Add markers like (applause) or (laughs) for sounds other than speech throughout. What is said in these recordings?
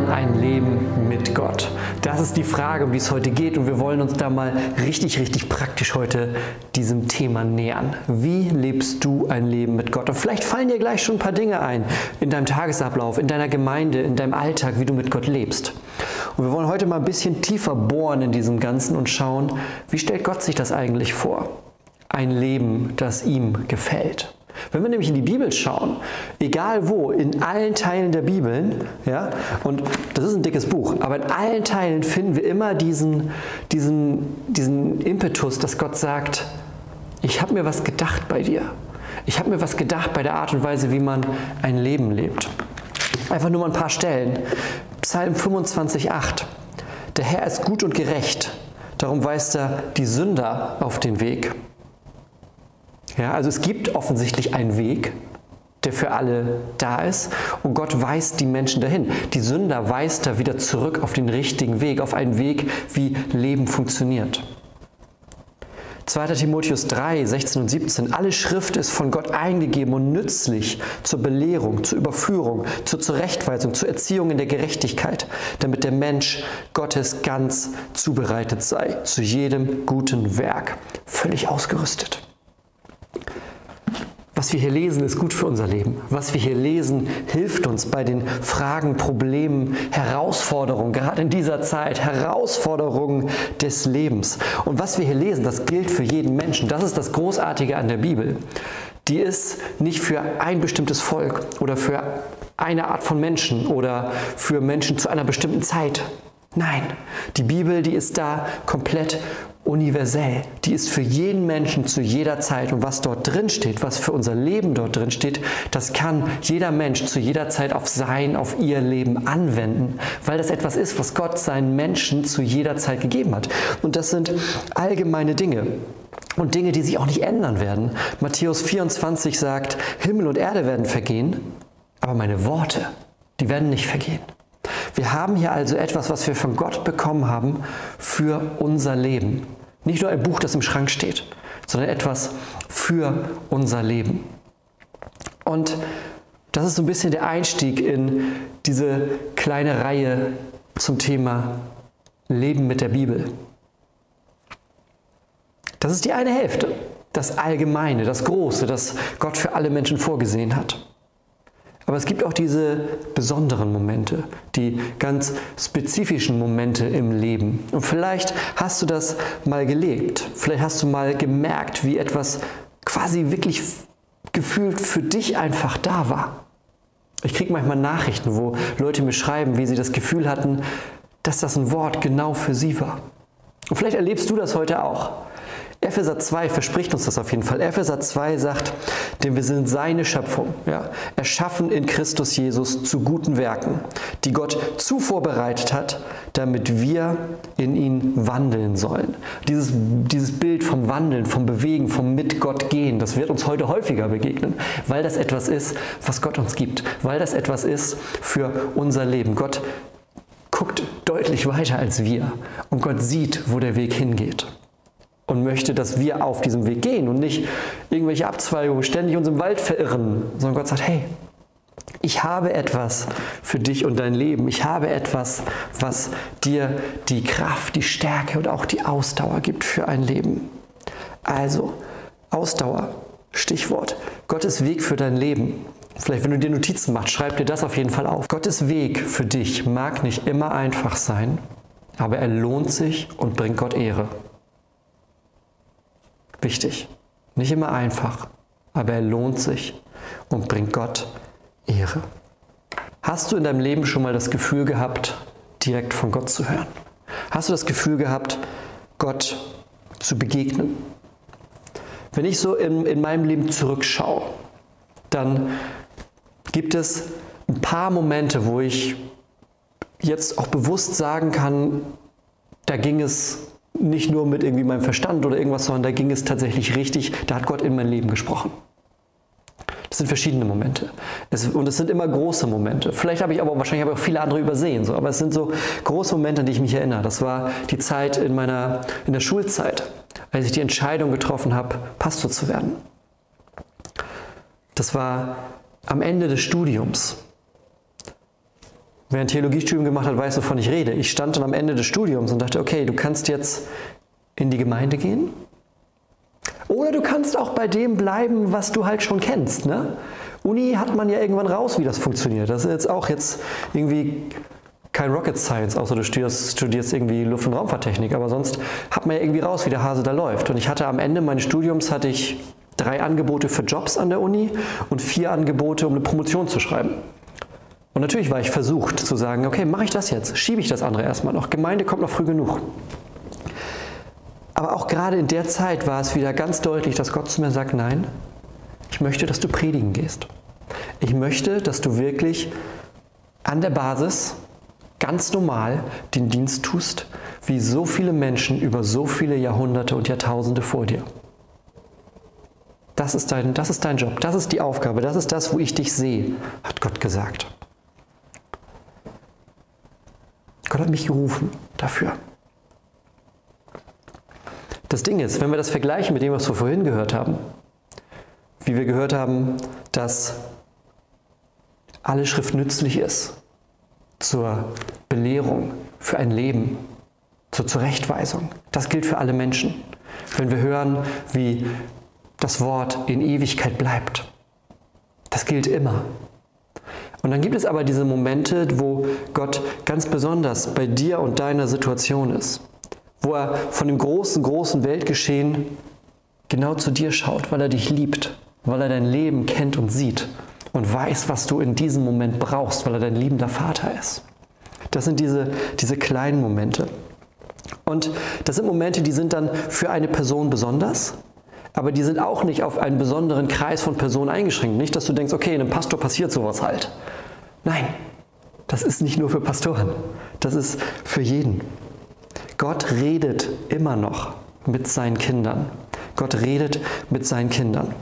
man ein Leben mit Gott? Das ist die Frage, um die es heute geht und wir wollen uns da mal richtig, richtig praktisch heute diesem Thema nähern. Wie lebst du ein Leben mit Gott? Und vielleicht fallen dir gleich schon ein paar Dinge ein in deinem Tagesablauf, in deiner Gemeinde, in deinem Alltag, wie du mit Gott lebst. Und wir wollen heute mal ein bisschen tiefer bohren in diesem Ganzen und schauen, wie stellt Gott sich das eigentlich vor? Ein Leben, das ihm gefällt. Wenn wir nämlich in die Bibel schauen, egal wo, in allen Teilen der Bibeln, ja, und das ist ein dickes Buch, aber in allen Teilen finden wir immer diesen, diesen, diesen Impetus, dass Gott sagt, ich habe mir was gedacht bei dir. Ich habe mir was gedacht bei der Art und Weise, wie man ein Leben lebt. Einfach nur mal ein paar Stellen. Psalm 25,8. Der Herr ist gut und gerecht, darum weist er die Sünder auf den Weg. Ja, also es gibt offensichtlich einen Weg, der für alle da ist. Und Gott weist die Menschen dahin. Die Sünder weist er wieder zurück auf den richtigen Weg, auf einen Weg, wie Leben funktioniert. 2. Timotheus 3, 16 und 17. Alle Schrift ist von Gott eingegeben und nützlich zur Belehrung, zur Überführung, zur Zurechtweisung, zur Erziehung in der Gerechtigkeit, damit der Mensch Gottes ganz zubereitet sei, zu jedem guten Werk, völlig ausgerüstet. Was wir hier lesen, ist gut für unser Leben. Was wir hier lesen, hilft uns bei den Fragen, Problemen, Herausforderungen, gerade in dieser Zeit, Herausforderungen des Lebens. Und was wir hier lesen, das gilt für jeden Menschen. Das ist das Großartige an der Bibel. Die ist nicht für ein bestimmtes Volk oder für eine Art von Menschen oder für Menschen zu einer bestimmten Zeit. Nein, die Bibel, die ist da komplett universell. Die ist für jeden Menschen zu jeder Zeit. Und was dort drin steht, was für unser Leben dort drin steht, das kann jeder Mensch zu jeder Zeit auf sein, auf ihr Leben anwenden, weil das etwas ist, was Gott seinen Menschen zu jeder Zeit gegeben hat. Und das sind allgemeine Dinge. Und Dinge, die sich auch nicht ändern werden. Matthäus 24 sagt, Himmel und Erde werden vergehen, aber meine Worte, die werden nicht vergehen. Wir haben hier also etwas, was wir von Gott bekommen haben für unser Leben. Nicht nur ein Buch, das im Schrank steht, sondern etwas für unser Leben. Und das ist so ein bisschen der Einstieg in diese kleine Reihe zum Thema Leben mit der Bibel. Das ist die eine Hälfte, das Allgemeine, das Große, das Gott für alle Menschen vorgesehen hat. Aber es gibt auch diese besonderen Momente, die ganz spezifischen Momente im Leben. Und vielleicht hast du das mal gelebt. Vielleicht hast du mal gemerkt, wie etwas quasi wirklich gefühlt für dich einfach da war. Ich kriege manchmal Nachrichten, wo Leute mir schreiben, wie sie das Gefühl hatten, dass das ein Wort genau für sie war. Und vielleicht erlebst du das heute auch. Epheser 2 verspricht uns das auf jeden Fall. Epheser 2 sagt, denn wir sind seine Schöpfung, ja, erschaffen in Christus Jesus zu guten Werken, die Gott zuvor bereitet hat, damit wir in ihn wandeln sollen. Dieses, dieses Bild vom Wandeln, vom Bewegen, vom mit Gott gehen, das wird uns heute häufiger begegnen, weil das etwas ist, was Gott uns gibt, weil das etwas ist für unser Leben. Gott guckt deutlich weiter als wir und Gott sieht, wo der Weg hingeht und möchte, dass wir auf diesem Weg gehen und nicht irgendwelche Abzweigungen ständig uns im Wald verirren, sondern Gott sagt, hey, ich habe etwas für dich und dein Leben. Ich habe etwas, was dir die Kraft, die Stärke und auch die Ausdauer gibt für ein Leben. Also, Ausdauer, Stichwort. Gottes Weg für dein Leben. Vielleicht, wenn du dir Notizen machst, schreib dir das auf jeden Fall auf. Gottes Weg für dich mag nicht immer einfach sein, aber er lohnt sich und bringt Gott Ehre. Wichtig. Nicht immer einfach, aber er lohnt sich und bringt Gott Ehre. Hast du in deinem Leben schon mal das Gefühl gehabt, direkt von Gott zu hören? Hast du das Gefühl gehabt, Gott zu begegnen? Wenn ich so in, in meinem Leben zurückschaue, dann gibt es ein paar Momente, wo ich jetzt auch bewusst sagen kann, da ging es nicht nur mit irgendwie meinem Verstand oder irgendwas, sondern da ging es tatsächlich richtig, da hat Gott in mein Leben gesprochen. Das sind verschiedene Momente. Es, und es sind immer große Momente. Vielleicht habe ich aber wahrscheinlich habe ich auch viele andere übersehen. So. Aber es sind so große Momente, an die ich mich erinnere. Das war die Zeit in meiner in der Schulzeit, als ich die Entscheidung getroffen habe, Pastor zu werden. Das war am Ende des Studiums. Wer ein Theologiestudium gemacht hat, weiß, wovon ich rede. Ich stand dann am Ende des Studiums und dachte, okay, du kannst jetzt in die Gemeinde gehen oder du kannst auch bei dem bleiben, was du halt schon kennst. Ne? Uni hat man ja irgendwann raus, wie das funktioniert. Das ist jetzt auch jetzt irgendwie kein Rocket Science, außer du studierst, studierst irgendwie Luft- und Raumfahrttechnik. Aber sonst hat man ja irgendwie raus, wie der Hase da läuft. Und ich hatte am Ende meines Studiums hatte ich drei Angebote für Jobs an der Uni und vier Angebote, um eine Promotion zu schreiben. Und natürlich war ich versucht zu sagen, okay, mache ich das jetzt? Schiebe ich das andere erstmal noch? Gemeinde kommt noch früh genug. Aber auch gerade in der Zeit war es wieder ganz deutlich, dass Gott zu mir sagt, nein, ich möchte, dass du predigen gehst. Ich möchte, dass du wirklich an der Basis ganz normal den Dienst tust, wie so viele Menschen über so viele Jahrhunderte und Jahrtausende vor dir. Das ist, dein, das ist dein Job, das ist die Aufgabe, das ist das, wo ich dich sehe, hat Gott gesagt. Gott hat mich gerufen dafür. Das Ding ist, wenn wir das vergleichen mit dem, was wir vorhin gehört haben, wie wir gehört haben, dass alle Schrift nützlich ist zur Belehrung, für ein Leben, zur Zurechtweisung. Das gilt für alle Menschen. Wenn wir hören, wie das Wort in Ewigkeit bleibt, das gilt immer. Und dann gibt es aber diese Momente, wo Gott ganz besonders bei dir und deiner Situation ist wo er von dem großen, großen Weltgeschehen genau zu dir schaut, weil er dich liebt, weil er dein Leben kennt und sieht und weiß, was du in diesem Moment brauchst, weil er dein liebender Vater ist. Das sind diese, diese kleinen Momente. Und das sind Momente, die sind dann für eine Person besonders, aber die sind auch nicht auf einen besonderen Kreis von Personen eingeschränkt. Nicht, dass du denkst, okay, einem Pastor passiert sowas halt. Nein, das ist nicht nur für Pastoren, das ist für jeden. Gott redet immer noch mit seinen Kindern. Gott redet mit seinen Kindern.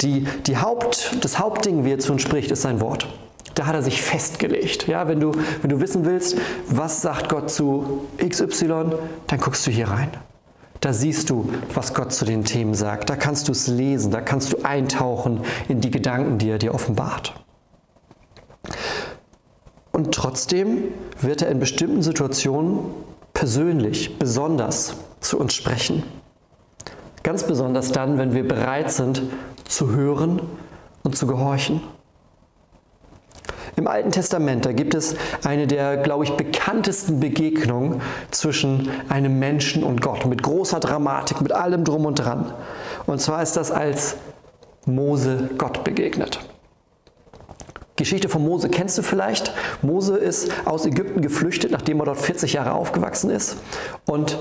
Die, die Haupt, das Hauptding, wie er zu uns spricht, ist sein Wort. Da hat er sich festgelegt. Ja, wenn, du, wenn du wissen willst, was sagt Gott zu XY, dann guckst du hier rein. Da siehst du, was Gott zu den Themen sagt. Da kannst du es lesen, da kannst du eintauchen in die Gedanken, die er dir offenbart. Und trotzdem wird er in bestimmten Situationen persönlich, besonders zu uns sprechen. Ganz besonders dann, wenn wir bereit sind zu hören und zu gehorchen. Im Alten Testament, da gibt es eine der, glaube ich, bekanntesten Begegnungen zwischen einem Menschen und Gott, mit großer Dramatik, mit allem drum und dran. Und zwar ist das, als Mose Gott begegnet. Geschichte von Mose kennst du vielleicht. Mose ist aus Ägypten geflüchtet, nachdem er dort 40 Jahre aufgewachsen ist und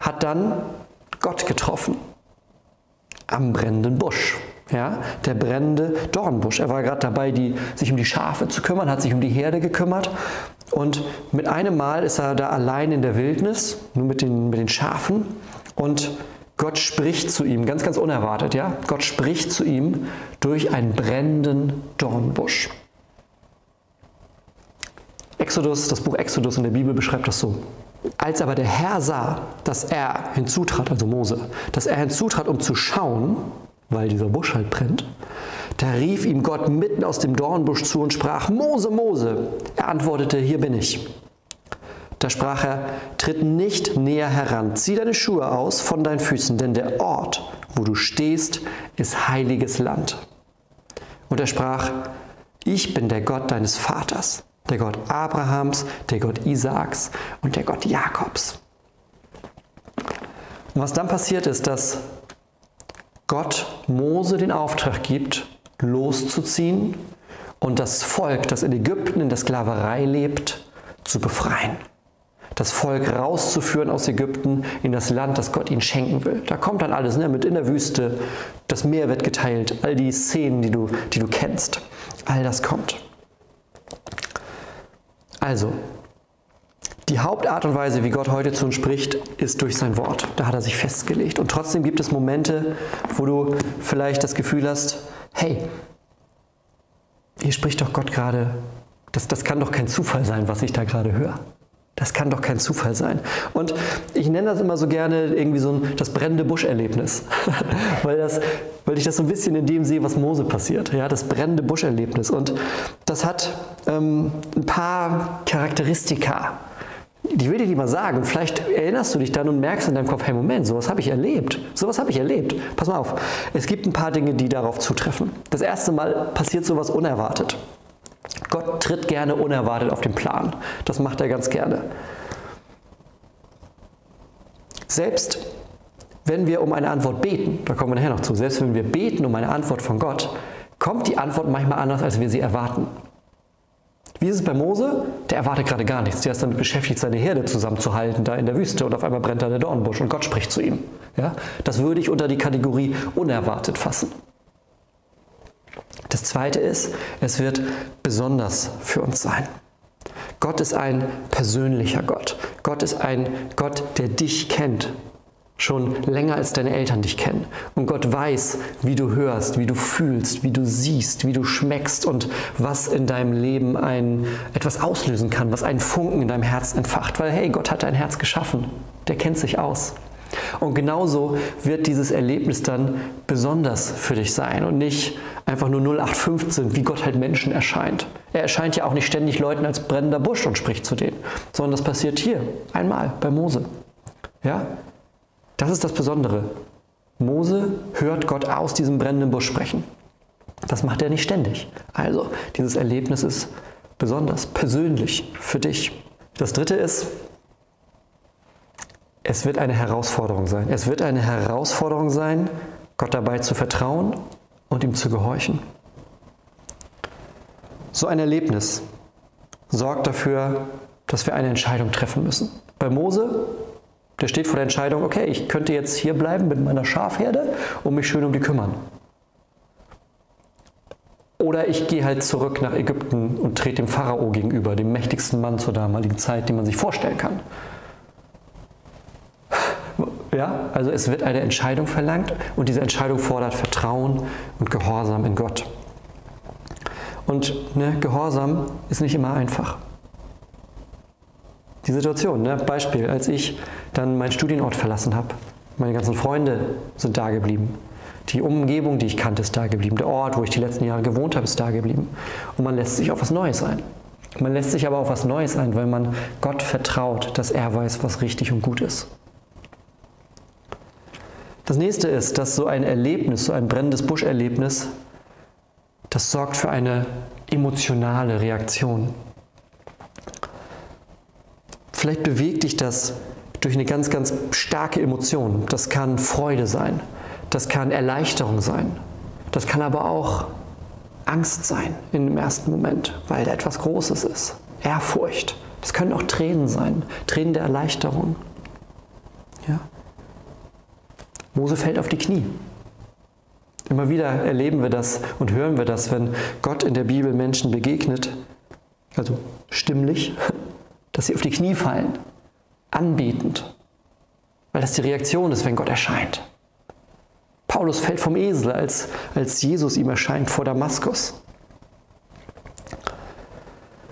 hat dann Gott getroffen am brennenden Busch. Ja, der brennende Dornbusch. Er war gerade dabei, die, sich um die Schafe zu kümmern, hat sich um die Herde gekümmert. Und mit einem Mal ist er da allein in der Wildnis, nur mit den, mit den Schafen. Und Gott spricht zu ihm, ganz, ganz unerwartet. Ja? Gott spricht zu ihm durch einen brennenden Dornbusch. Exodus, das Buch Exodus in der Bibel beschreibt das so. Als aber der Herr sah, dass er hinzutrat, also Mose, dass er hinzutrat, um zu schauen, weil dieser Busch halt brennt, da rief ihm Gott mitten aus dem Dornbusch zu und sprach, Mose, Mose. Er antwortete, hier bin ich. Da sprach er, tritt nicht näher heran, zieh deine Schuhe aus von deinen Füßen, denn der Ort, wo du stehst, ist heiliges Land. Und er sprach, ich bin der Gott deines Vaters, der Gott Abrahams, der Gott Isaaks und der Gott Jakobs. Und was dann passiert ist, dass Gott Mose den Auftrag gibt, loszuziehen und das Volk, das in Ägypten in der Sklaverei lebt, zu befreien. Das Volk rauszuführen aus Ägypten in das Land, das Gott ihnen schenken will. Da kommt dann alles ne, mit in der Wüste, das Meer wird geteilt, all die Szenen, die du, die du kennst. All das kommt. Also, Die Hauptart und Weise, wie Gott heute zu uns spricht, ist durch sein Wort. Da hat er sich festgelegt. Und trotzdem gibt es Momente, wo du vielleicht das Gefühl hast, hey, hier spricht doch Gott gerade, das, das kann doch kein Zufall sein, was ich da gerade höre. Das kann doch kein Zufall sein. Und ich nenne das immer so gerne irgendwie so ein, das brennende Buscherlebnis, (laughs) weil, das, weil ich das so ein bisschen in dem sehe, was Mose passiert. Ja, das brennende Buscherlebnis. Und das hat ähm, ein paar Charakteristika. Die will ich dir mal sagen. Vielleicht erinnerst du dich dann und merkst in deinem Kopf, hey Moment, sowas habe ich erlebt. Sowas habe ich erlebt. Pass mal auf. Es gibt ein paar Dinge, die darauf zutreffen. Das erste Mal passiert sowas unerwartet. Gott tritt gerne unerwartet auf den Plan. Das macht er ganz gerne. Selbst wenn wir um eine Antwort beten, da kommen wir nachher noch zu, selbst wenn wir beten um eine Antwort von Gott, kommt die Antwort manchmal anders, als wir sie erwarten. Wie ist es bei Mose? Der erwartet gerade gar nichts. Der ist damit beschäftigt, seine Herde zusammenzuhalten, da in der Wüste und auf einmal brennt da der Dornbusch und Gott spricht zu ihm. Ja? Das würde ich unter die Kategorie unerwartet fassen. Das zweite ist, es wird besonders für uns sein. Gott ist ein persönlicher Gott. Gott ist ein Gott, der dich kennt. Schon länger als deine Eltern dich kennen. Und Gott weiß, wie du hörst, wie du fühlst, wie du siehst, wie du schmeckst und was in deinem Leben ein, etwas auslösen kann, was einen Funken in deinem Herz entfacht. Weil, hey, Gott hat dein Herz geschaffen. Der kennt sich aus. Und genauso wird dieses Erlebnis dann besonders für dich sein und nicht einfach nur 0815, wie Gott halt Menschen erscheint. Er erscheint ja auch nicht ständig Leuten als brennender Busch und spricht zu denen, sondern das passiert hier, einmal bei Mose. Ja? Das ist das Besondere. Mose hört Gott aus diesem brennenden Busch sprechen. Das macht er nicht ständig. Also, dieses Erlebnis ist besonders persönlich für dich. Das dritte ist, es wird eine Herausforderung sein. Es wird eine Herausforderung sein, Gott dabei zu vertrauen und ihm zu gehorchen. So ein Erlebnis sorgt dafür, dass wir eine Entscheidung treffen müssen. Bei Mose, der steht vor der Entscheidung, okay, ich könnte jetzt hier bleiben mit meiner Schafherde und mich schön um die kümmern. Oder ich gehe halt zurück nach Ägypten und trete dem Pharao gegenüber, dem mächtigsten Mann zur damaligen Zeit, den man sich vorstellen kann. Ja, also es wird eine Entscheidung verlangt und diese Entscheidung fordert Vertrauen und Gehorsam in Gott. Und ne, Gehorsam ist nicht immer einfach. Die Situation, ne? Beispiel, als ich dann meinen Studienort verlassen habe, meine ganzen Freunde sind da geblieben. Die Umgebung, die ich kannte, ist da geblieben. Der Ort, wo ich die letzten Jahre gewohnt habe, ist da geblieben. Und man lässt sich auf was Neues ein. Man lässt sich aber auf was Neues ein, weil man Gott vertraut, dass er weiß, was richtig und gut ist. Das nächste ist, dass so ein Erlebnis, so ein brennendes Buscherlebnis, das sorgt für eine emotionale Reaktion. Vielleicht bewegt dich das durch eine ganz, ganz starke Emotion. Das kann Freude sein, das kann Erleichterung sein, das kann aber auch Angst sein in dem ersten Moment, weil da etwas Großes ist. Ehrfurcht. Das können auch Tränen sein, Tränen der Erleichterung. Ja? Mose fällt auf die Knie. Immer wieder erleben wir das und hören wir das, wenn Gott in der Bibel Menschen begegnet, also stimmlich, (laughs) dass sie auf die Knie fallen, anbetend, weil das die Reaktion ist, wenn Gott erscheint. Paulus fällt vom Esel, als, als Jesus ihm erscheint vor Damaskus.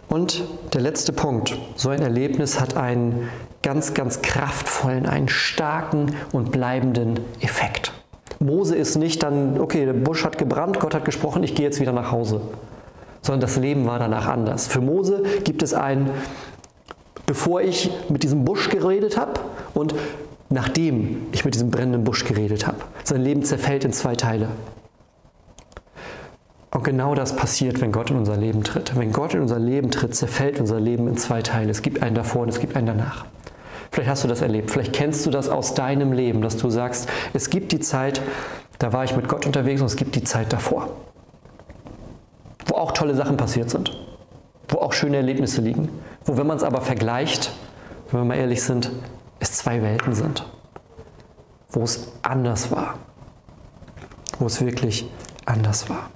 Und der letzte Punkt, so ein Erlebnis hat einen ganz, ganz kraftvollen, einen starken und bleibenden Effekt. Mose ist nicht dann, okay, der Busch hat gebrannt, Gott hat gesprochen, ich gehe jetzt wieder nach Hause. Sondern das Leben war danach anders. Für Mose gibt es ein, bevor ich mit diesem Busch geredet habe und nachdem ich mit diesem brennenden Busch geredet habe. Sein Leben zerfällt in zwei Teile. Und genau das passiert, wenn Gott in unser Leben tritt. Wenn Gott in unser Leben tritt, zerfällt unser Leben in zwei Teile. Es gibt einen davor und es gibt einen danach. Vielleicht hast du das erlebt, vielleicht kennst du das aus deinem Leben, dass du sagst, es gibt die Zeit, da war ich mit Gott unterwegs und es gibt die Zeit davor. Wo auch tolle Sachen passiert sind, wo auch schöne Erlebnisse liegen, wo, wenn man es aber vergleicht, wenn wir mal ehrlich sind, es zwei Welten sind, wo es anders war, wo es wirklich anders war.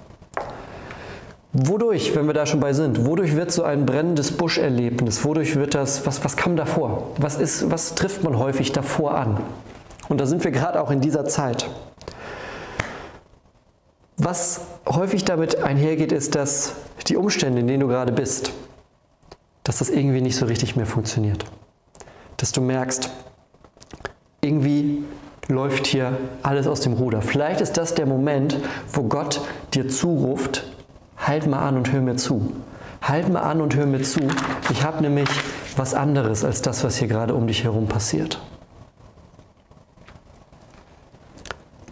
Wodurch, wenn wir da schon bei sind, wodurch wird so ein brennendes Buscherlebnis, wodurch wird das, was, was kam davor? Was, ist, was trifft man häufig davor an? Und da sind wir gerade auch in dieser Zeit. Was häufig damit einhergeht, ist, dass die Umstände, in denen du gerade bist, dass das irgendwie nicht so richtig mehr funktioniert. Dass du merkst, irgendwie läuft hier alles aus dem Ruder. Vielleicht ist das der Moment, wo Gott dir zuruft, halt mal an und hör mir zu. Halt mal an und hör mir zu. Ich habe nämlich was anderes als das, was hier gerade um dich herum passiert.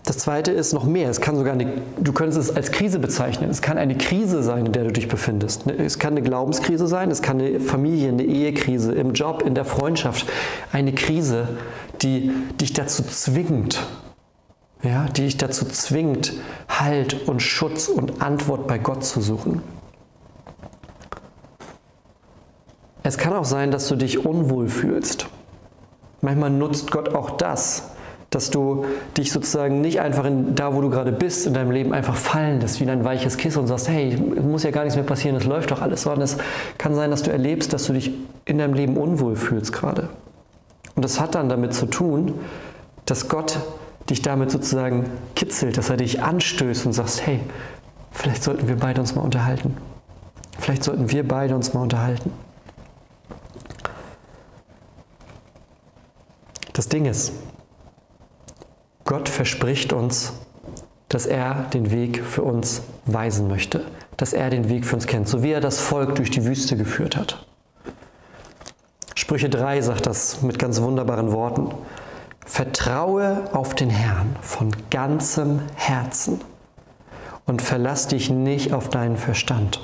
Das zweite ist noch mehr. Es kann sogar eine, du könntest es als Krise bezeichnen. Es kann eine Krise sein, in der du dich befindest. Es kann eine Glaubenskrise sein, es kann eine Familie, eine Ehekrise, im Job, in der Freundschaft. Eine Krise, die dich dazu zwingt, ja, die dich dazu zwingt, Halt und Schutz und Antwort bei Gott zu suchen. Es kann auch sein, dass du dich unwohl fühlst. Manchmal nutzt Gott auch das, dass du dich sozusagen nicht einfach in, da, wo du gerade bist, in deinem Leben einfach fallen lässt, wie in ein weiches Kissen und sagst, hey, muss ja gar nichts mehr passieren, es läuft doch alles, sondern es kann sein, dass du erlebst, dass du dich in deinem Leben unwohl fühlst gerade. Und das hat dann damit zu tun, dass Gott dich damit sozusagen kitzelt, dass er dich anstößt und sagst, hey, vielleicht sollten wir beide uns mal unterhalten. Vielleicht sollten wir beide uns mal unterhalten. Das Ding ist, Gott verspricht uns, dass er den Weg für uns weisen möchte, dass er den Weg für uns kennt, so wie er das Volk durch die Wüste geführt hat. Sprüche 3 sagt das mit ganz wunderbaren Worten. Vertraue auf den Herrn von ganzem Herzen und verlass dich nicht auf deinen Verstand.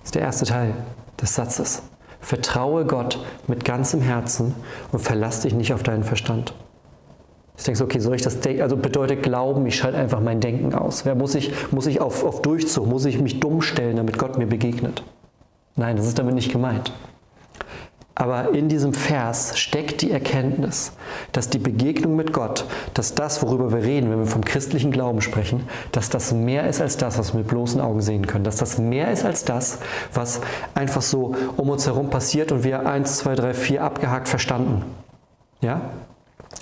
Das ist der erste Teil des Satzes. Vertraue Gott mit ganzem Herzen und verlass dich nicht auf deinen Verstand. Ich denke, okay, soll ich das denken? Also bedeutet Glauben, ich schalte einfach mein Denken aus. Ja, muss ich, muss ich auf, auf Durchzug, muss ich mich dumm stellen, damit Gott mir begegnet? Nein, das ist damit nicht gemeint. Aber in diesem Vers steckt die Erkenntnis, dass die Begegnung mit Gott, dass das, worüber wir reden, wenn wir vom christlichen Glauben sprechen, dass das mehr ist als das, was wir mit bloßen Augen sehen können. Dass das mehr ist als das, was einfach so um uns herum passiert und wir eins, zwei, drei, vier abgehakt verstanden. Ja?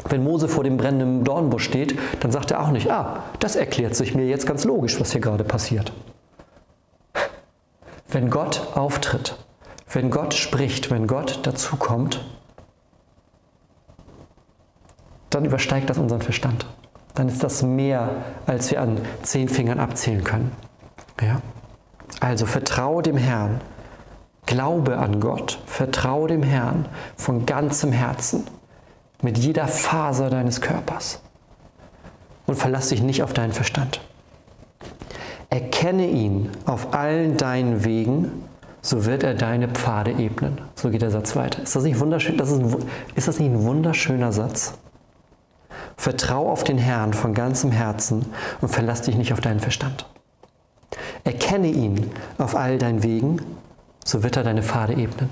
Wenn Mose vor dem brennenden Dornbusch steht, dann sagt er auch nicht, ah, das erklärt sich mir jetzt ganz logisch, was hier gerade passiert. Wenn Gott auftritt, wenn Gott spricht, wenn Gott dazukommt, dann übersteigt das unseren Verstand. Dann ist das mehr, als wir an zehn Fingern abzählen können. Ja? Also vertraue dem Herrn, glaube an Gott, vertraue dem Herrn von ganzem Herzen mit jeder Faser deines Körpers und verlass dich nicht auf deinen Verstand. Erkenne ihn auf allen deinen Wegen, so wird er deine Pfade ebnen. So geht der Satz weiter. Ist das nicht wunderschön? Das ist, ein, ist das nicht ein wunderschöner Satz? Vertrau auf den Herrn von ganzem Herzen und verlass dich nicht auf deinen Verstand. Erkenne ihn auf all deinen Wegen, so wird er deine Pfade ebnen.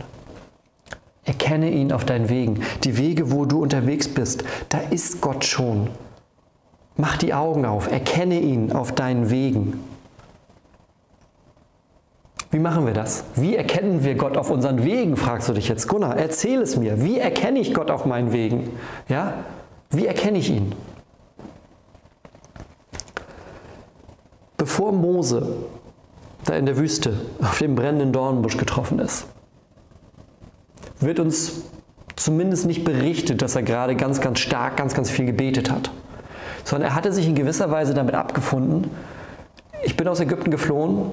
Erkenne ihn auf deinen Wegen. Die Wege, wo du unterwegs bist, da ist Gott schon. Mach die Augen auf, erkenne ihn auf deinen Wegen. Wie machen wir das? Wie erkennen wir Gott auf unseren Wegen, fragst du dich jetzt. Gunnar, erzähl es mir. Wie erkenne ich Gott auf meinen Wegen? Ja? Wie erkenne ich ihn? Bevor Mose da in der Wüste auf dem brennenden Dornbusch getroffen ist, wird uns zumindest nicht berichtet, dass er gerade ganz, ganz stark, ganz, ganz viel gebetet hat. Sondern er hatte sich in gewisser Weise damit abgefunden, ich bin aus Ägypten geflohen,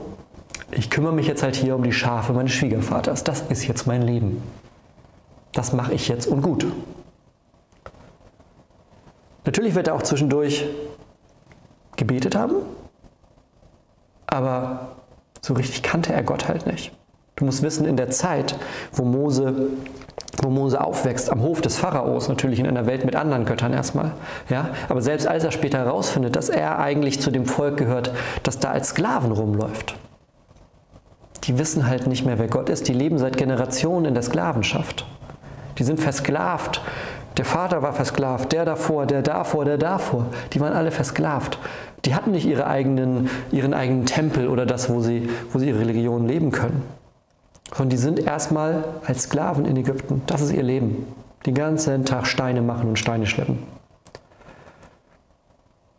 ich kümmere mich jetzt halt hier um die Schafe meines Schwiegervaters. Das ist jetzt mein Leben. Das mache ich jetzt und gut. Natürlich wird er auch zwischendurch gebetet haben, aber so richtig kannte er Gott halt nicht. Du musst wissen, in der Zeit, wo Mose, wo Mose aufwächst, am Hof des Pharaos, natürlich in einer Welt mit anderen Göttern erstmal, ja, aber selbst als er später herausfindet, dass er eigentlich zu dem Volk gehört, das da als Sklaven rumläuft, die wissen halt nicht mehr, wer Gott ist, die leben seit Generationen in der Sklavenschaft. Die sind versklavt Der Vater war versklavt, der davor, der davor, der davor. Die waren alle versklavt. Die hatten nicht ihre eigenen, ihren eigenen Tempel oder das, wo sie, wo sie ihre Religion leben können. Sondern die sind erstmal als Sklaven in Ägypten. Das ist ihr Leben. Den ganzen Tag Steine machen und Steine schleppen.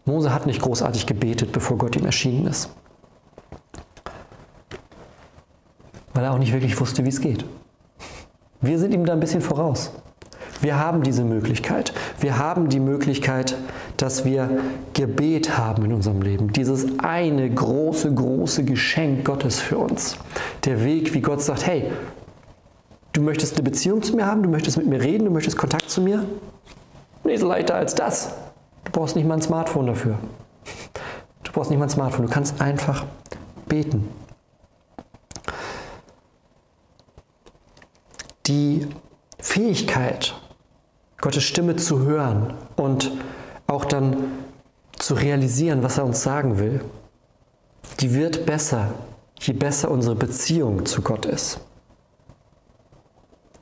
Mose hat nicht großartig gebetet, bevor Gott ihm erschienen ist. Weil er auch nicht wirklich wusste, wie es geht. Wir sind ihm da ein bisschen voraus. Wir haben diese Möglichkeit. Wir haben die Möglichkeit, dass wir Gebet haben in unserem Leben. Dieses eine große, große Geschenk Gottes für uns. Der Weg, wie Gott sagt, hey, du möchtest eine Beziehung zu mir haben, du möchtest mit mir reden, du möchtest Kontakt zu mir. Nicht so leichter als das. Du brauchst nicht mal ein Smartphone dafür. Du brauchst nicht mal ein Smartphone. Du kannst einfach beten. Die Fähigkeit, Gottes Stimme zu hören und auch dann zu realisieren, was er uns sagen will, die wird besser, je besser unsere Beziehung zu Gott ist.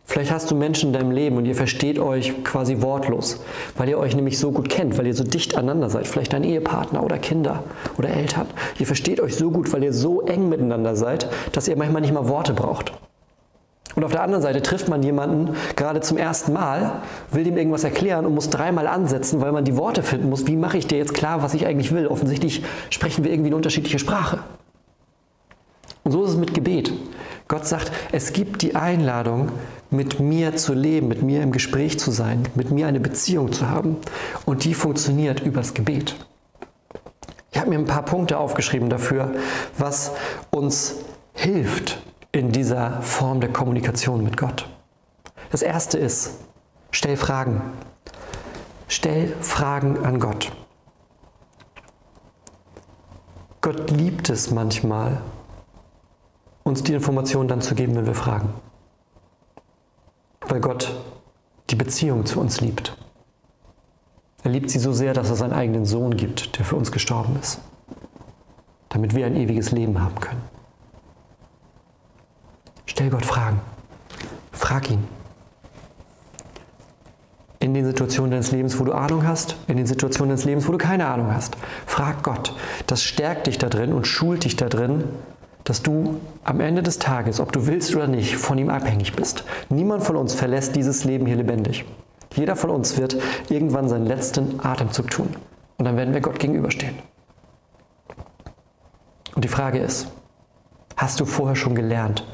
Vielleicht hast du Menschen in deinem Leben und ihr versteht euch quasi wortlos, weil ihr euch nämlich so gut kennt, weil ihr so dicht aneinander seid. Vielleicht dein Ehepartner oder Kinder oder Eltern. Ihr versteht euch so gut, weil ihr so eng miteinander seid, dass ihr manchmal nicht mal Worte braucht. Und auf der anderen Seite trifft man jemanden gerade zum ersten Mal, will dem irgendwas erklären und muss dreimal ansetzen, weil man die Worte finden muss. Wie mache ich dir jetzt klar, was ich eigentlich will? Offensichtlich sprechen wir irgendwie eine unterschiedliche Sprache. Und so ist es mit Gebet. Gott sagt, es gibt die Einladung, mit mir zu leben, mit mir im Gespräch zu sein, mit mir eine Beziehung zu haben. Und die funktioniert übers Gebet. Ich habe mir ein paar Punkte aufgeschrieben dafür, was uns hilft, in dieser Form der Kommunikation mit Gott. Das erste ist, stell Fragen. Stell Fragen an Gott. Gott liebt es manchmal, uns die Informationen dann zu geben, wenn wir fragen. Weil Gott die Beziehung zu uns liebt. Er liebt sie so sehr, dass er seinen eigenen Sohn gibt, der für uns gestorben ist, damit wir ein ewiges Leben haben können. Stell Gott Fragen. Frag ihn. In den Situationen deines Lebens, wo du Ahnung hast, in den Situationen deines Lebens, wo du keine Ahnung hast. Frag Gott. Das stärkt dich da drin und schult dich da drin, dass du am Ende des Tages, ob du willst oder nicht, von ihm abhängig bist. Niemand von uns verlässt dieses Leben hier lebendig. Jeder von uns wird irgendwann seinen letzten Atemzug tun. Und dann werden wir Gott gegenüberstehen. Und die Frage ist, hast du vorher schon gelernt,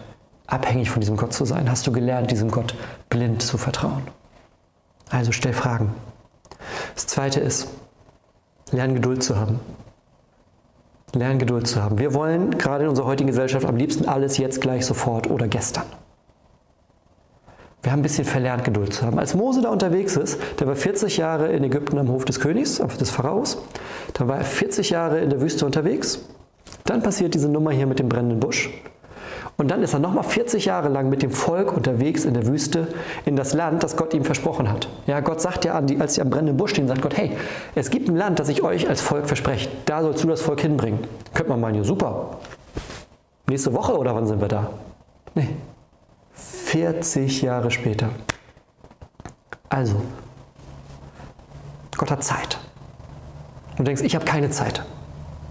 abhängig von diesem Gott zu sein? Hast du gelernt, diesem Gott blind zu vertrauen? Also stell Fragen. Das zweite ist, lern Geduld zu haben. Lern Geduld zu haben. Wir wollen gerade in unserer heutigen Gesellschaft am liebsten alles jetzt gleich sofort oder gestern. Wir haben ein bisschen verlernt, Geduld zu haben. Als Mose da unterwegs ist, der war 40 Jahre in Ägypten am Hof des Königs, des Pharaos. Dann war er 40 Jahre in der Wüste unterwegs. Dann passiert diese Nummer hier mit dem brennenden Busch. Und dann ist er nochmal 40 Jahre lang mit dem Volk unterwegs in der Wüste in das Land, das Gott ihm versprochen hat. Ja, Gott sagt ja, die, als sie am brennenden Busch stehen, sagt Gott, hey, es gibt ein Land, das ich euch als Volk verspreche. Da sollst du das Volk hinbringen. Könnte man meinen, ja super. Nächste Woche oder wann sind wir da? Nee. 40 Jahre später. Also, Gott hat Zeit. Und du denkst, ich habe keine Zeit.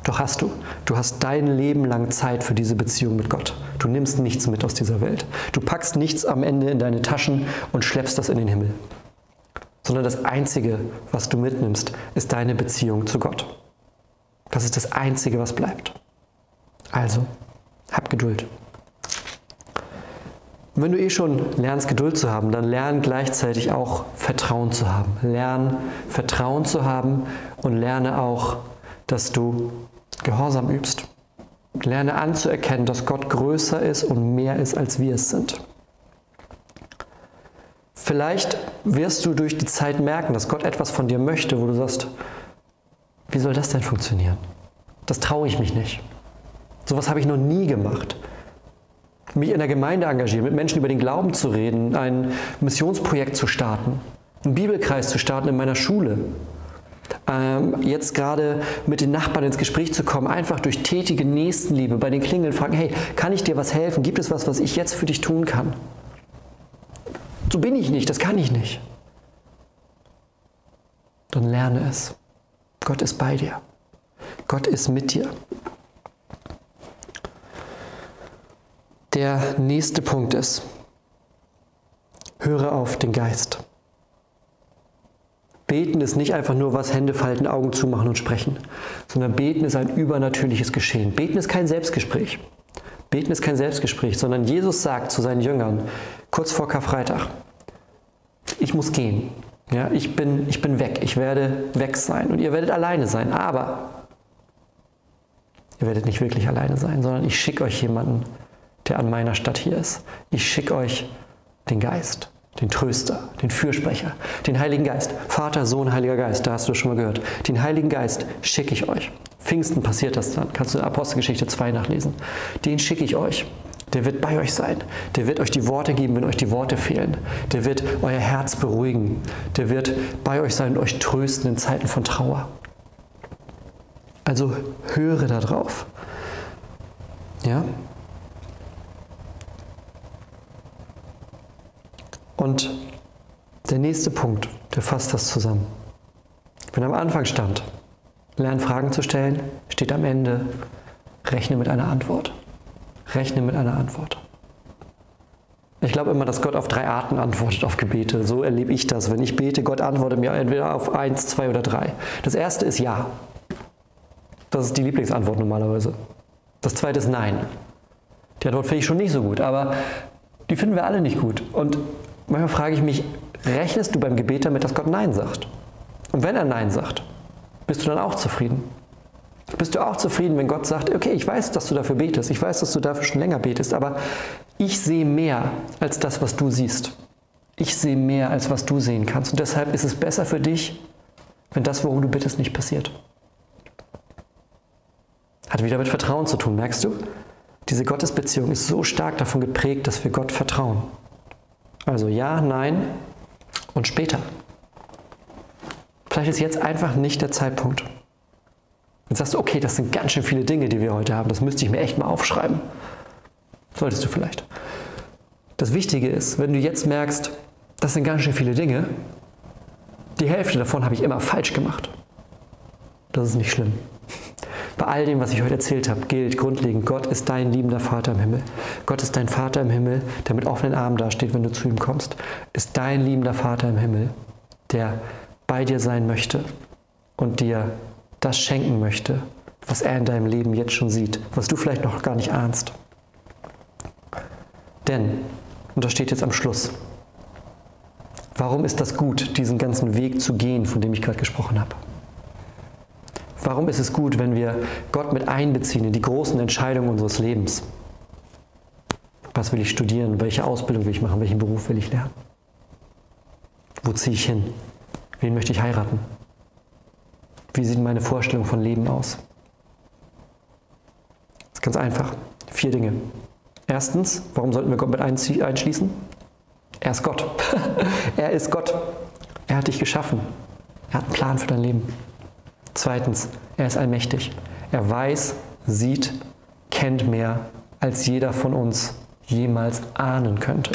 Doch hast du. Du hast dein Leben lang Zeit für diese Beziehung mit Gott. Du nimmst nichts mit aus dieser Welt. Du packst nichts am Ende in deine Taschen und schleppst das in den Himmel. Sondern das Einzige, was du mitnimmst, ist deine Beziehung zu Gott. Das ist das Einzige, was bleibt. Also, hab Geduld. Wenn du eh schon lernst, Geduld zu haben, dann lern gleichzeitig auch Vertrauen zu haben. Lern Vertrauen zu haben und lerne auch, dass du Gehorsam übst. Lerne anzuerkennen, dass Gott größer ist und mehr ist, als wir es sind. Vielleicht wirst du durch die Zeit merken, dass Gott etwas von dir möchte, wo du sagst, wie soll das denn funktionieren? Das traue ich mich nicht. Sowas habe ich noch nie gemacht. Mich in der Gemeinde engagieren, mit Menschen über den Glauben zu reden, ein Missionsprojekt zu starten, einen Bibelkreis zu starten in meiner Schule, jetzt gerade mit den Nachbarn ins Gespräch zu kommen, einfach durch tätige Nächstenliebe bei den Klingeln fragen, hey, kann ich dir was helfen? Gibt es was, was ich jetzt für dich tun kann? So bin ich nicht, das kann ich nicht. dann lerne es. Gott ist bei dir. Gott ist mit dir. Der nächste Punkt ist, höre auf den Geist. Beten ist nicht einfach nur was, Hände falten, Augen zumachen und sprechen, sondern beten ist ein übernatürliches Geschehen. Beten ist kein Selbstgespräch. Beten ist kein Selbstgespräch, sondern Jesus sagt zu seinen Jüngern kurz vor Karfreitag, ich muss gehen. Ja, ich, bin, ich bin weg, ich werde weg sein und ihr werdet alleine sein, aber ihr werdet nicht wirklich alleine sein, sondern ich schicke euch jemanden, der an meiner Stadt hier ist. Ich schicke euch den Geist den Tröster, den Fürsprecher, den Heiligen Geist. Vater, Sohn, Heiliger Geist, da hast du schon mal gehört. Den Heiligen Geist schicke ich euch. Pfingsten passiert das dann, kannst du in Apostelgeschichte 2 nachlesen. Den schicke ich euch. Der wird bei euch sein. Der wird euch die Worte geben, wenn euch die Worte fehlen. Der wird euer Herz beruhigen. Der wird bei euch sein und euch trösten in Zeiten von Trauer. Also höre darauf. Ja? Und der nächste Punkt, der fasst das zusammen. Wenn am Anfang stand, lern Fragen zu stellen, steht am Ende, rechne mit einer Antwort. Rechne mit einer Antwort. Ich glaube immer, dass Gott auf drei Arten antwortet auf Gebete. So erlebe ich das. Wenn ich bete, Gott antwortet mir entweder auf eins, zwei oder drei. Das erste ist Ja. Das ist die Lieblingsantwort normalerweise. Das zweite ist Nein. Die Antwort finde ich schon nicht so gut, aber die finden wir alle nicht gut. Und Manchmal frage ich mich, rechnest du beim Gebet damit, dass Gott Nein sagt? Und wenn er Nein sagt, bist du dann auch zufrieden? Bist du auch zufrieden, wenn Gott sagt, okay, ich weiß, dass du dafür betest, ich weiß, dass du dafür schon länger betest, aber ich sehe mehr als das, was du siehst. Ich sehe mehr als was du sehen kannst. Und deshalb ist es besser für dich, wenn das, worum du bittest, nicht passiert. Hat wieder mit Vertrauen zu tun, merkst du? Diese Gottesbeziehung ist so stark davon geprägt, dass wir Gott vertrauen. Also ja, nein und später. Vielleicht ist jetzt einfach nicht der Zeitpunkt. Jetzt sagst du, okay, das sind ganz schön viele Dinge, die wir heute haben. Das müsste ich mir echt mal aufschreiben. Solltest du vielleicht. Das Wichtige ist, wenn du jetzt merkst, das sind ganz schön viele Dinge, die Hälfte davon habe ich immer falsch gemacht. Das ist nicht schlimm. Bei all dem, was ich heute erzählt habe, gilt grundlegend, Gott ist dein liebender Vater im Himmel. Gott ist dein Vater im Himmel, der mit offenen Armen dasteht, wenn du zu ihm kommst. Ist dein liebender Vater im Himmel, der bei dir sein möchte und dir das schenken möchte, was er in deinem Leben jetzt schon sieht, was du vielleicht noch gar nicht ahnst. Denn, und das steht jetzt am Schluss, warum ist das gut, diesen ganzen Weg zu gehen, von dem ich gerade gesprochen habe? Warum ist es gut, wenn wir Gott mit einbeziehen in die großen Entscheidungen unseres Lebens? Was will ich studieren? Welche Ausbildung will ich machen? Welchen Beruf will ich lernen? Wo ziehe ich hin? Wen möchte ich heiraten? Wie sieht meine Vorstellung von Leben aus? Das ist ganz einfach. Vier Dinge. Erstens, warum sollten wir Gott mit einschließen? Er ist Gott. (laughs) er ist Gott. Er hat dich geschaffen. Er hat einen Plan für dein Leben. Zweitens, er ist allmächtig. Er weiß, sieht, kennt mehr, als jeder von uns jemals ahnen könnte.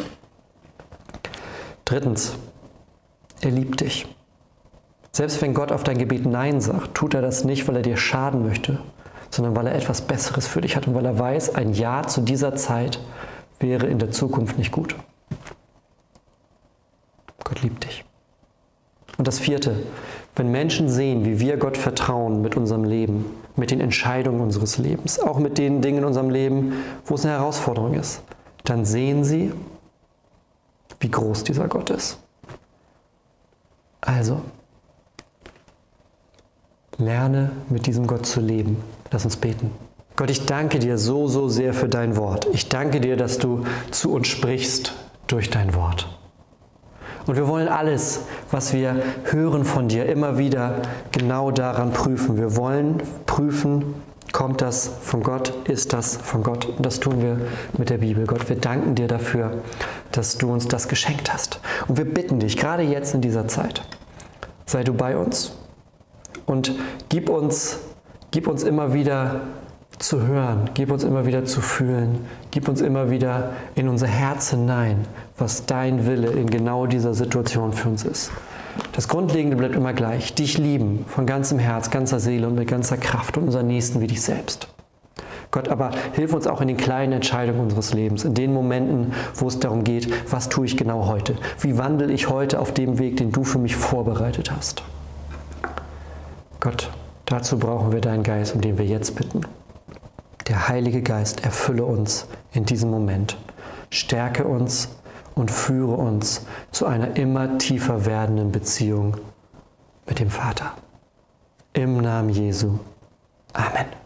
Drittens, er liebt dich. Selbst wenn Gott auf dein Gebet Nein sagt, tut er das nicht, weil er dir schaden möchte, sondern weil er etwas Besseres für dich hat und weil er weiß, ein Ja zu dieser Zeit wäre in der Zukunft nicht gut. Gott liebt dich. Und das vierte, wenn Menschen sehen, wie wir Gott vertrauen mit unserem Leben, mit den Entscheidungen unseres Lebens, auch mit den Dingen in unserem Leben, wo es eine Herausforderung ist, dann sehen sie, wie groß dieser Gott ist. Also, lerne mit diesem Gott zu leben. Lass uns beten. Gott, ich danke dir so, so sehr für dein Wort. Ich danke dir, dass du zu uns sprichst durch dein Wort. Und wir wollen alles, was wir hören von dir, immer wieder genau daran prüfen. Wir wollen prüfen, kommt das von Gott, ist das von Gott. Und das tun wir mit der Bibel. Gott, wir danken dir dafür, dass du uns das geschenkt hast. Und wir bitten dich, gerade jetzt in dieser Zeit, sei du bei uns und gib uns, gib uns immer wieder zu hören, gib uns immer wieder zu fühlen, gib uns immer wieder in unser Herz hinein, was dein Wille in genau dieser Situation für uns ist. Das Grundlegende bleibt immer gleich. Dich lieben von ganzem Herz, ganzer Seele und mit ganzer Kraft und unseren Nächsten wie dich selbst. Gott, aber hilf uns auch in den kleinen Entscheidungen unseres Lebens, in den Momenten, wo es darum geht, was tue ich genau heute? Wie wandle ich heute auf dem Weg, den du für mich vorbereitet hast? Gott, dazu brauchen wir deinen Geist, um den wir jetzt bitten. Der Heilige Geist erfülle uns in diesem Moment, stärke uns und führe uns zu einer immer tiefer werdenden Beziehung mit dem Vater. Im Namen Jesu. Amen.